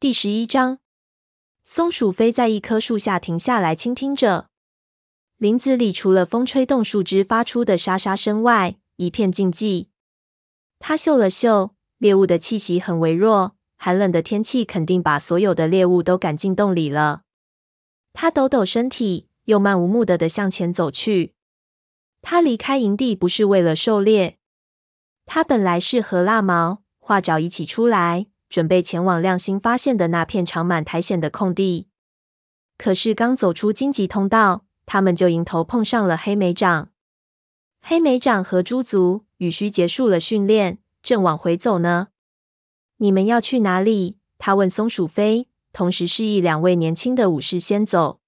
第十一章，松鼠飞在一棵树下停下来倾听着。林子里除了风吹动树枝发出的沙沙声外，一片静寂。他嗅了嗅，猎物的气息很微弱，寒冷的天气肯定把所有的猎物都赶进洞里了。他抖抖身体，又漫无目的的向前走去。他离开营地不是为了狩猎，他本来是和蜡毛、画爪一起出来。准备前往亮星发现的那片长满苔藓的空地，可是刚走出荆棘通道，他们就迎头碰上了黑莓长。黑莓长和猪族与须结束了训练，正往回走呢。你们要去哪里？他问松鼠飞，同时示意两位年轻的武士先走。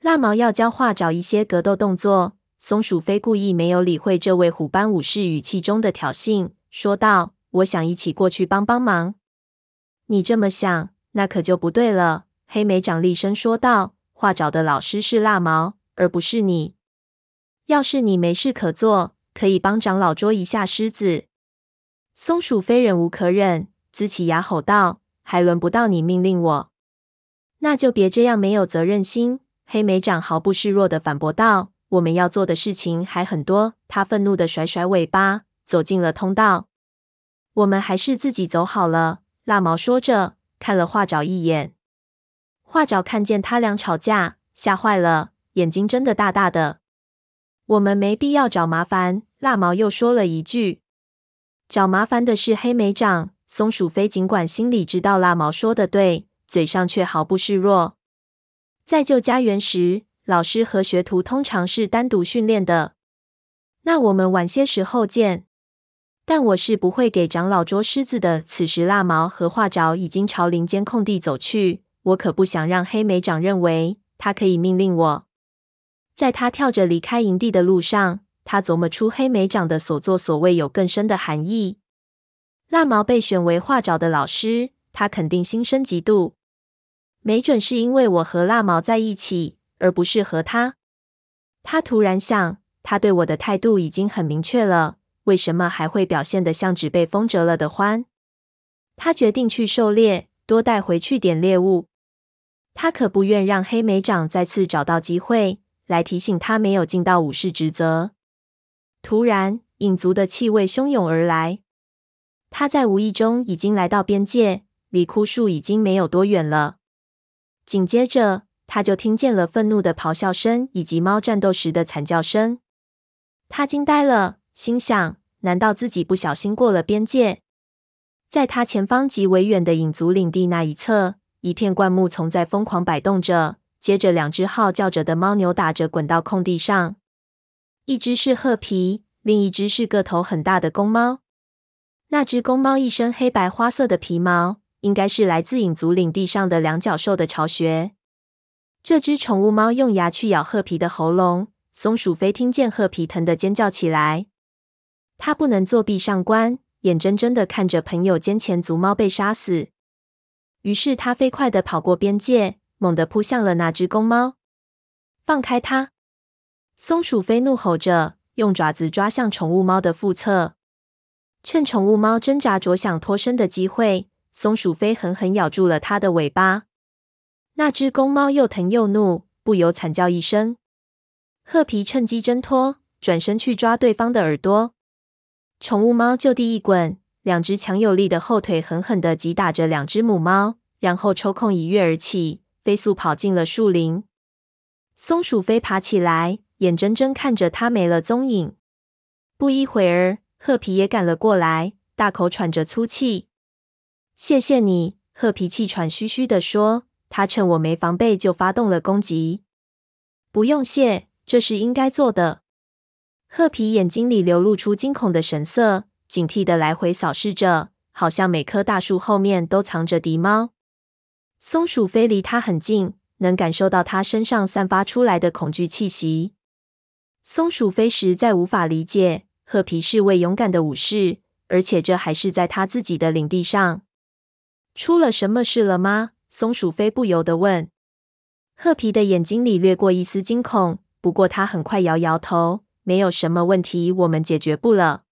蜡毛要教画找一些格斗动作，松鼠飞故意没有理会这位虎斑武士语气中的挑衅，说道：“我想一起过去帮帮忙。”你这么想，那可就不对了。”黑莓长厉声说道，“画爪的老师是蜡毛，而不是你。要是你没事可做，可以帮长老捉一下狮子。”松鼠飞忍无可忍，龇起牙吼道：“还轮不到你命令我，那就别这样没有责任心。”黑莓长毫不示弱地反驳道：“我们要做的事情还很多。”他愤怒地甩甩尾巴，走进了通道。“我们还是自己走好了。”蜡毛说着，看了画爪一眼。画爪看见他俩吵架，吓坏了，眼睛睁得大大的。我们没必要找麻烦。蜡毛又说了一句：“找麻烦的是黑莓长。”松鼠飞尽管心里知道蜡毛说的对，嘴上却毫不示弱。在旧家园时，老师和学徒通常是单独训练的。那我们晚些时候见。但我是不会给长老捉狮子的。此时，蜡毛和画爪已经朝林间空地走去。我可不想让黑莓长认为他可以命令我。在他跳着离开营地的路上，他琢磨出黑莓长的所作所为有更深的含义。蜡毛被选为画爪的老师，他肯定心生嫉妒。没准是因为我和蜡毛在一起，而不是和他。他突然想，他对我的态度已经很明确了。为什么还会表现得像只被风折了的獾？他决定去狩猎，多带回去点猎物。他可不愿让黑莓长再次找到机会来提醒他没有尽到武士职责。突然，影族的气味汹涌而来。他在无意中已经来到边界，离枯树已经没有多远了。紧接着，他就听见了愤怒的咆哮声以及猫战斗时的惨叫声。他惊呆了。心想：难道自己不小心过了边界？在他前方极为远的影族领地那一侧，一片灌木丛在疯狂摆动着。接着，两只号叫着的猫扭打着滚到空地上，一只是褐皮，另一只是个头很大的公猫。那只公猫一身黑白花色的皮毛，应该是来自影族领地上的两脚兽的巢穴。这只宠物猫用牙去咬褐皮的喉咙，松鼠飞听见褐皮疼得尖叫起来。他不能作壁上观，眼睁睁的看着朋友间前族猫被杀死。于是他飞快的跑过边界，猛地扑向了那只公猫。放开它！松鼠飞怒吼着，用爪子抓向宠物猫的腹侧。趁宠物猫挣扎着想脱身的机会，松鼠飞狠狠咬住了它的尾巴。那只公猫又疼又怒，不由惨叫一声。褐皮趁机挣脱，转身去抓对方的耳朵。宠物猫就地一滚，两只强有力的后腿狠狠地击打着两只母猫，然后抽空一跃而起，飞速跑进了树林。松鼠飞爬起来，眼睁睁看着它没了踪影。不一会儿，褐皮也赶了过来，大口喘着粗气。“谢谢你。”褐皮气喘吁吁地说，“他趁我没防备就发动了攻击。”“不用谢，这是应该做的。”褐皮眼睛里流露出惊恐的神色，警惕地来回扫视着，好像每棵大树后面都藏着敌猫。松鼠飞离它很近，能感受到它身上散发出来的恐惧气息。松鼠飞实在无法理解，褐皮是位勇敢的武士，而且这还是在他自己的领地上。出了什么事了吗？松鼠飞不由得问。褐皮的眼睛里掠过一丝惊恐，不过他很快摇摇头。没有什么问题，我们解决不了。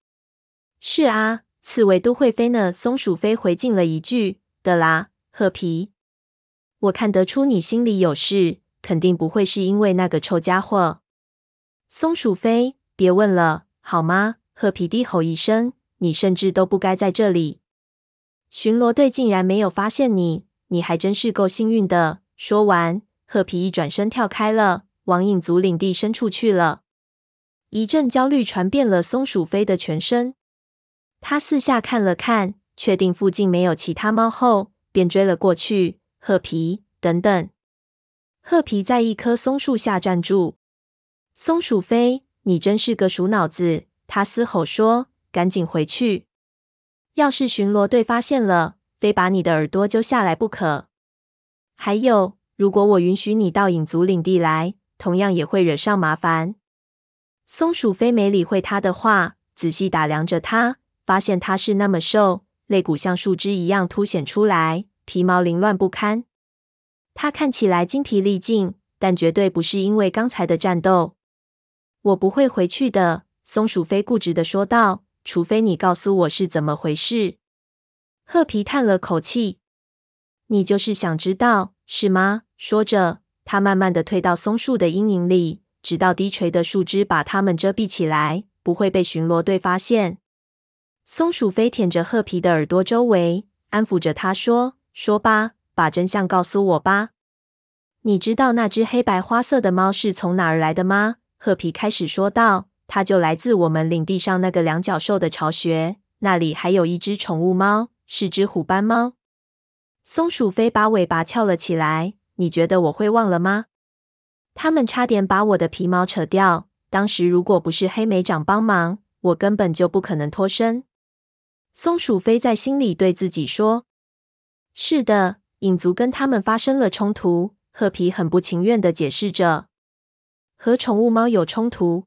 是啊，刺猬都会飞呢。松鼠飞回敬了一句：“的啦，褐皮。我看得出你心里有事，肯定不会是因为那个臭家伙。松鼠飞，别问了，好吗？褐皮低吼一声：“你甚至都不该在这里。巡逻队竟然没有发现你，你还真是够幸运的。”说完，褐皮一转身跳开了，往影族领地深处去了。一阵焦虑传遍了松鼠飞的全身，他四下看了看，确定附近没有其他猫后，便追了过去。褐皮，等等！褐皮在一棵松树下站住。松鼠飞，你真是个鼠脑子！他嘶吼说：“赶紧回去！要是巡逻队发现了，非把你的耳朵揪下来不可。还有，如果我允许你到影族领地来，同样也会惹上麻烦。”松鼠飞没理会他的话，仔细打量着他，发现他是那么瘦，肋骨像树枝一样凸显出来。皮毛凌乱不堪，他看起来精疲力尽，但绝对不是因为刚才的战斗。我不会回去的，松鼠飞固执的说道，除非你告诉我是怎么回事。褐皮叹了口气：“你就是想知道，是吗？”说着，他慢慢的退到松树的阴影里，直到低垂的树枝把它们遮蔽起来，不会被巡逻队发现。松鼠飞舔着褐皮的耳朵周围，安抚着他说。说吧，把真相告诉我吧。你知道那只黑白花色的猫是从哪儿来的吗？褐皮开始说道。它就来自我们领地上那个两脚兽的巢穴，那里还有一只宠物猫，是只虎斑猫。松鼠飞把尾巴翘了起来。你觉得我会忘了吗？他们差点把我的皮毛扯掉。当时如果不是黑莓长帮忙，我根本就不可能脱身。松鼠飞在心里对自己说。是的，影族跟他们发生了冲突。褐皮很不情愿的解释着：“和宠物猫有冲突。”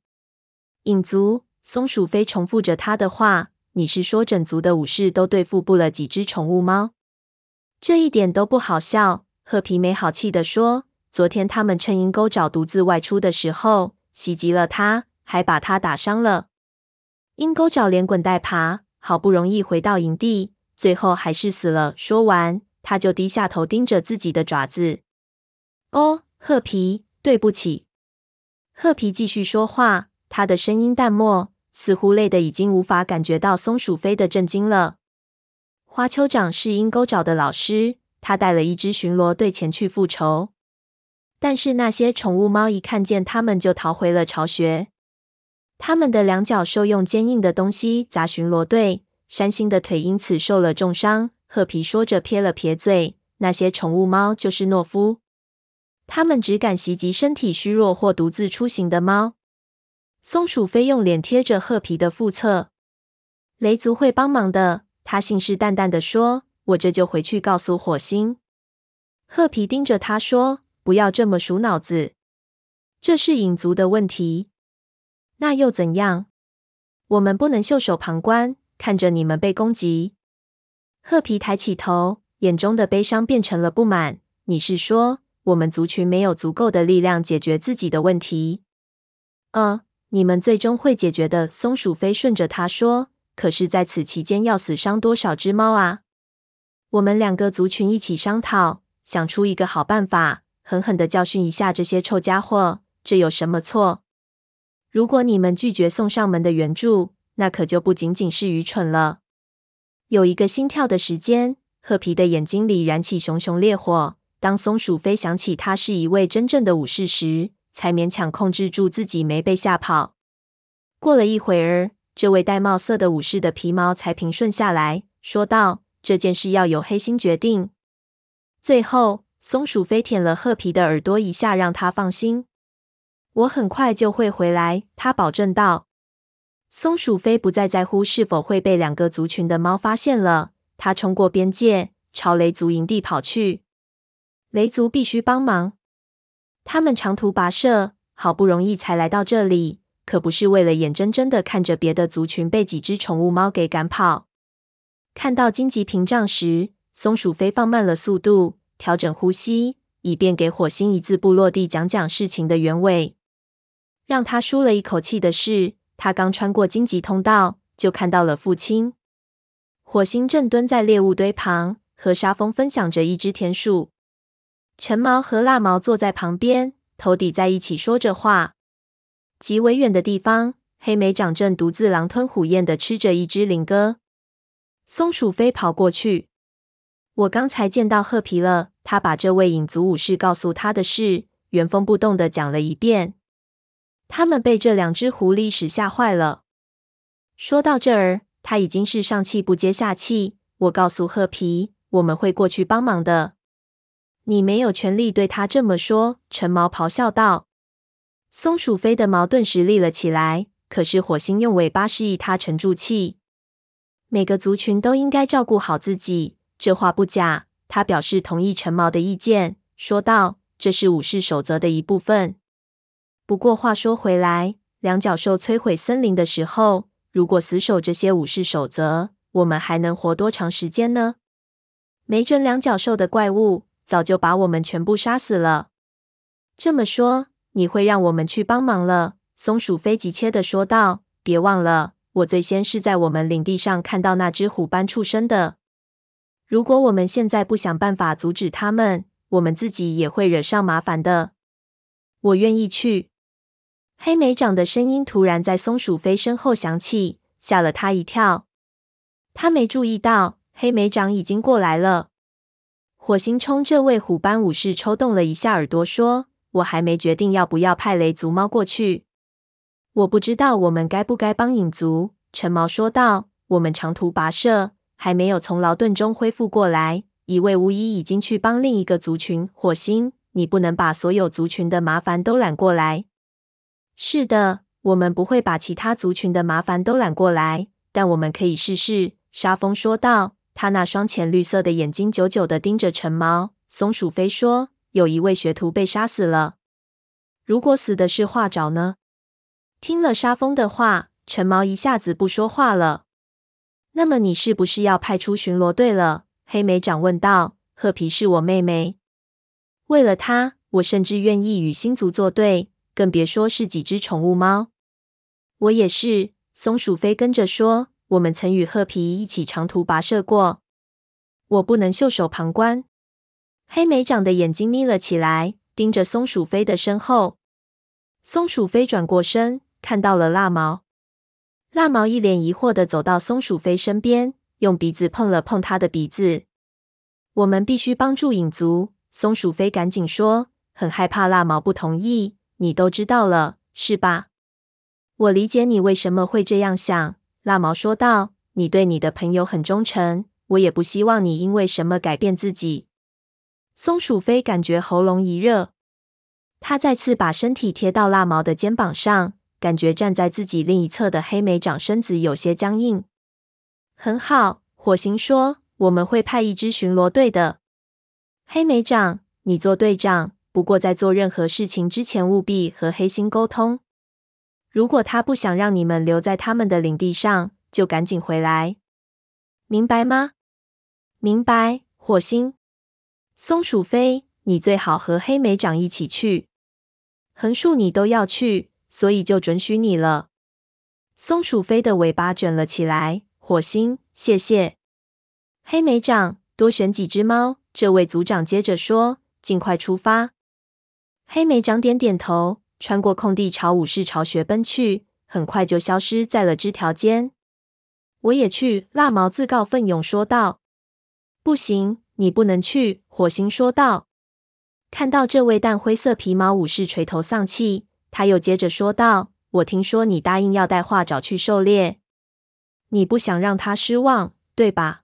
影族，松鼠飞重复着他的话：“你是说整族的武士都对付不了几只宠物猫？这一点都不好笑。”褐皮没好气的说：“昨天他们趁鹰钩爪独自外出的时候袭击了他，还把他打伤了。鹰钩爪连滚带爬，好不容易回到营地。”最后还是死了。说完，他就低下头盯着自己的爪子。哦，褐皮，对不起。褐皮继续说话，他的声音淡漠，似乎累得已经无法感觉到松鼠飞的震惊了。花丘长是鹰钩爪的老师，他带了一支巡逻队前去复仇。但是那些宠物猫一看见他们就逃回了巢穴。他们的两脚兽用坚硬的东西砸巡逻队。山星的腿因此受了重伤。褐皮说着，撇了撇嘴。那些宠物猫就是懦夫，他们只敢袭击身体虚弱或独自出行的猫。松鼠飞用脸贴着褐皮的腹侧。雷族会帮忙的，他信誓旦旦地说：“我这就回去告诉火星。”褐皮盯着他说：“不要这么鼠脑子，这是影族的问题。那又怎样？我们不能袖手旁观。”看着你们被攻击，褐皮抬起头，眼中的悲伤变成了不满。你是说我们族群没有足够的力量解决自己的问题？呃，你们最终会解决的。松鼠飞顺着他说。可是，在此期间要死伤多少只猫啊？我们两个族群一起商讨，想出一个好办法，狠狠的教训一下这些臭家伙。这有什么错？如果你们拒绝送上门的援助，那可就不仅仅是愚蠢了。有一个心跳的时间，褐皮的眼睛里燃起熊熊烈火。当松鼠飞想起他是一位真正的武士时，才勉强控制住自己没被吓跑。过了一会儿，这位戴帽色的武士的皮毛才平顺下来，说道：“这件事要由黑心决定。”最后，松鼠飞舔了褐皮的耳朵一下，让他放心。我很快就会回来，他保证道。松鼠飞不再在乎是否会被两个族群的猫发现了，它冲过边界，朝雷族营地跑去。雷族必须帮忙，他们长途跋涉，好不容易才来到这里，可不是为了眼睁睁的看着别的族群被几只宠物猫给赶跑。看到荆棘屏障时，松鼠飞放慢了速度，调整呼吸，以便给火星一字不落地讲讲事情的原委。让他舒了一口气的是。他刚穿过荆棘通道，就看到了父亲。火星正蹲在猎物堆旁，和沙蜂分享着一只田鼠。橙毛和蜡毛坐在旁边，头抵在一起说着话。极为远的地方，黑莓长正独自狼吞虎咽地吃着一只菱鸽。松鼠飞跑过去，我刚才见到褐皮了。他把这位影族武士告诉他的事原封不动的讲了一遍。他们被这两只狐狸使吓坏了。说到这儿，他已经是上气不接下气。我告诉褐皮，我们会过去帮忙的。你没有权利对他这么说。橙毛咆哮道。松鼠飞的毛顿时立了起来，可是火星用尾巴示意他沉住气。每个族群都应该照顾好自己，这话不假。他表示同意陈毛的意见，说道：“这是武士守则的一部分。不过话说回来，两角兽摧毁森林的时候，如果死守这些武士守则，我们还能活多长时间呢？没准两角兽的怪物早就把我们全部杀死了。这么说，你会让我们去帮忙了？”松鼠飞急切的说道：“别忘了。”我最先是在我们领地上看到那只虎斑畜生的。如果我们现在不想办法阻止他们，我们自己也会惹上麻烦的。我愿意去。黑莓长的声音突然在松鼠飞身后响起，吓了他一跳。他没注意到黑莓长已经过来了。火星冲这位虎斑武士抽动了一下耳朵，说：“我还没决定要不要派雷族猫过去。”我不知道我们该不该帮影族，橙毛说道。我们长途跋涉，还没有从劳顿中恢复过来。一位巫医已经去帮另一个族群。火星，你不能把所有族群的麻烦都揽过来。是的，我们不会把其他族群的麻烦都揽过来，但我们可以试试。沙风说道，他那双浅绿色的眼睛久久地盯着陈毛。松鼠飞说，有一位学徒被杀死了。如果死的是画爪呢？听了沙风的话，陈毛一下子不说话了。那么你是不是要派出巡逻队了？黑莓长问道。褐皮是我妹妹，为了她，我甚至愿意与星族作对，更别说是几只宠物猫。我也是。松鼠飞跟着说，我们曾与褐皮一起长途跋涉过，我不能袖手旁观。黑莓长的眼睛眯了起来，盯着松鼠飞的身后。松鼠飞转过身。看到了蜡毛，蜡毛一脸疑惑地走到松鼠飞身边，用鼻子碰了碰他的鼻子。我们必须帮助影族。松鼠飞赶紧说，很害怕蜡毛不同意。你都知道了，是吧？我理解你为什么会这样想。蜡毛说道：“你对你的朋友很忠诚，我也不希望你因为什么改变自己。”松鼠飞感觉喉咙一热，他再次把身体贴到蜡毛的肩膀上。感觉站在自己另一侧的黑莓长身子有些僵硬。很好，火星说：“我们会派一支巡逻队的。”黑莓长，你做队长。不过在做任何事情之前，务必和黑心沟通。如果他不想让你们留在他们的领地上，就赶紧回来，明白吗？明白。火星，松鼠飞，你最好和黑莓长一起去。横竖你都要去。所以就准许你了。松鼠飞的尾巴卷了起来。火星，谢谢。黑莓长，多选几只猫。这位族长接着说：“尽快出发。”黑莓长点点头，穿过空地朝武士巢穴奔去，很快就消失在了枝条间。我也去。蜡毛自告奋勇说道。“不行，你不能去。”火星说道。看到这位淡灰色皮毛武士垂头丧气。他又接着说道：“我听说你答应要带画爪去狩猎，你不想让他失望，对吧？”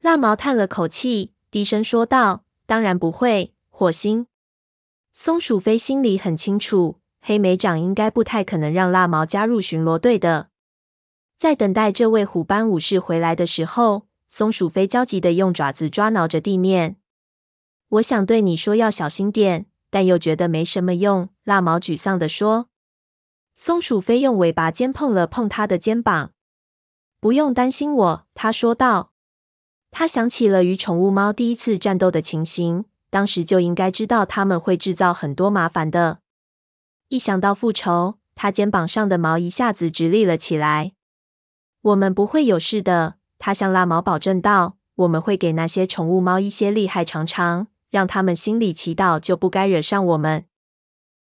蜡毛叹了口气，低声说道：“当然不会。”火星、松鼠飞心里很清楚，黑莓长应该不太可能让蜡毛加入巡逻队的。在等待这位虎斑武士回来的时候，松鼠飞焦急的用爪子抓挠着地面。“我想对你说，要小心点。”但又觉得没什么用，蜡毛沮丧地说。松鼠飞用尾巴尖碰了碰他的肩膀。不用担心我，他说道。他想起了与宠物猫第一次战斗的情形，当时就应该知道他们会制造很多麻烦的。一想到复仇，他肩膀上的毛一下子直立了起来。我们不会有事的，他向蜡毛保证道。我们会给那些宠物猫一些厉害尝尝，让他们心里祈祷，就不该惹上我们。